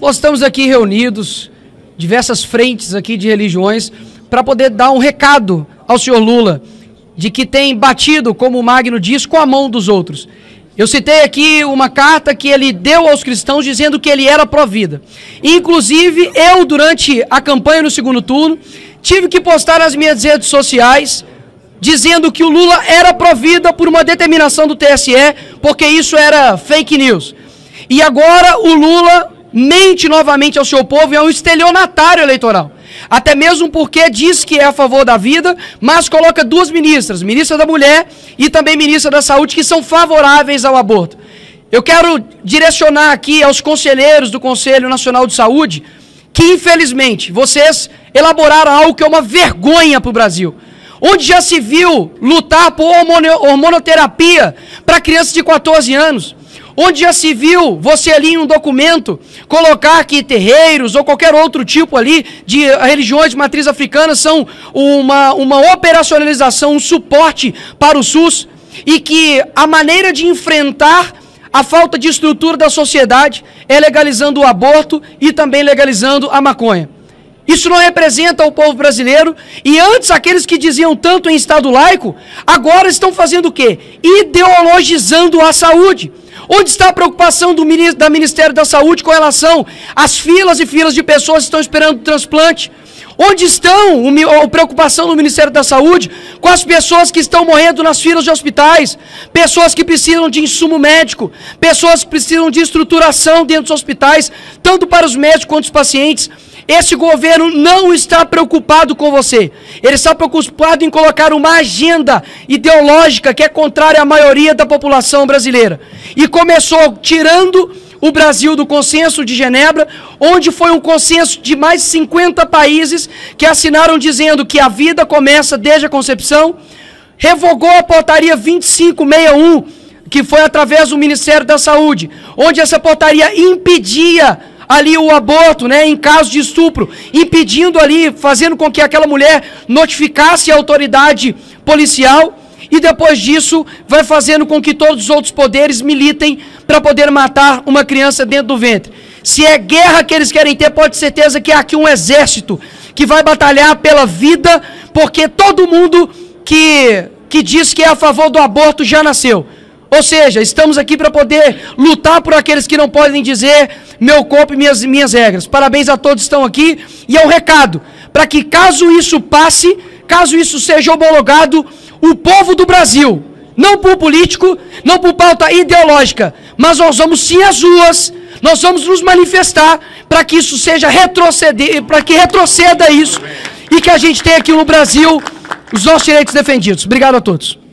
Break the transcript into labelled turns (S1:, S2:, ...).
S1: Nós estamos aqui reunidos, diversas frentes aqui de religiões, para poder dar um recado ao senhor Lula, de que tem batido, como o Magno diz, com a mão dos outros. Eu citei aqui uma carta que ele deu aos cristãos dizendo que ele era pró-vida. Inclusive, eu, durante a campanha no segundo turno, tive que postar nas minhas redes sociais dizendo que o Lula era pró-vida por uma determinação do TSE, porque isso era fake news. E agora o Lula mente novamente ao seu povo e é um estelionatário eleitoral. Até mesmo porque diz que é a favor da vida, mas coloca duas ministras, ministra da Mulher e também ministra da Saúde, que são favoráveis ao aborto. Eu quero direcionar aqui aos conselheiros do Conselho Nacional de Saúde que, infelizmente, vocês elaboraram algo que é uma vergonha para o Brasil. Onde já se viu lutar por hormonoterapia para crianças de 14 anos onde já se viu você ali em um documento colocar que terreiros ou qualquer outro tipo ali de religiões de matriz africana são uma, uma operacionalização, um suporte para o SUS e que a maneira de enfrentar a falta de estrutura da sociedade é legalizando o aborto e também legalizando a maconha. Isso não representa o povo brasileiro. E antes, aqueles que diziam tanto em Estado laico, agora estão fazendo o quê? Ideologizando a saúde. Onde está a preocupação do da Ministério da Saúde com relação às filas e filas de pessoas que estão esperando transplante? Onde estão a preocupação do Ministério da Saúde com as pessoas que estão morrendo nas filas de hospitais? Pessoas que precisam de insumo médico, pessoas que precisam de estruturação dentro dos hospitais, tanto para os médicos quanto os pacientes. Esse governo não está preocupado com você. Ele está preocupado em colocar uma agenda ideológica que é contrária à maioria da população brasileira. E começou tirando o Brasil do consenso de Genebra, onde foi um consenso de mais de 50 países que assinaram dizendo que a vida começa desde a concepção, revogou a portaria 2561, que foi através do Ministério da Saúde, onde essa portaria impedia ali o aborto, né, em caso de estupro, impedindo ali, fazendo com que aquela mulher notificasse a autoridade policial e depois disso vai fazendo com que todos os outros poderes militem para poder matar uma criança dentro do ventre. Se é guerra que eles querem ter, pode ter certeza que há aqui um exército que vai batalhar pela vida, porque todo mundo que, que diz que é a favor do aborto já nasceu. Ou seja, estamos aqui para poder lutar por aqueles que não podem dizer meu corpo e minhas, minhas regras. Parabéns a todos que estão aqui. E é um recado, para que caso isso passe, caso isso seja homologado, o povo do Brasil, não por político, não por pauta ideológica, mas nós vamos sim às ruas, nós vamos nos manifestar para que isso seja retroceder, para que retroceda isso e que a gente tenha aqui no Brasil os nossos direitos defendidos. Obrigado a todos.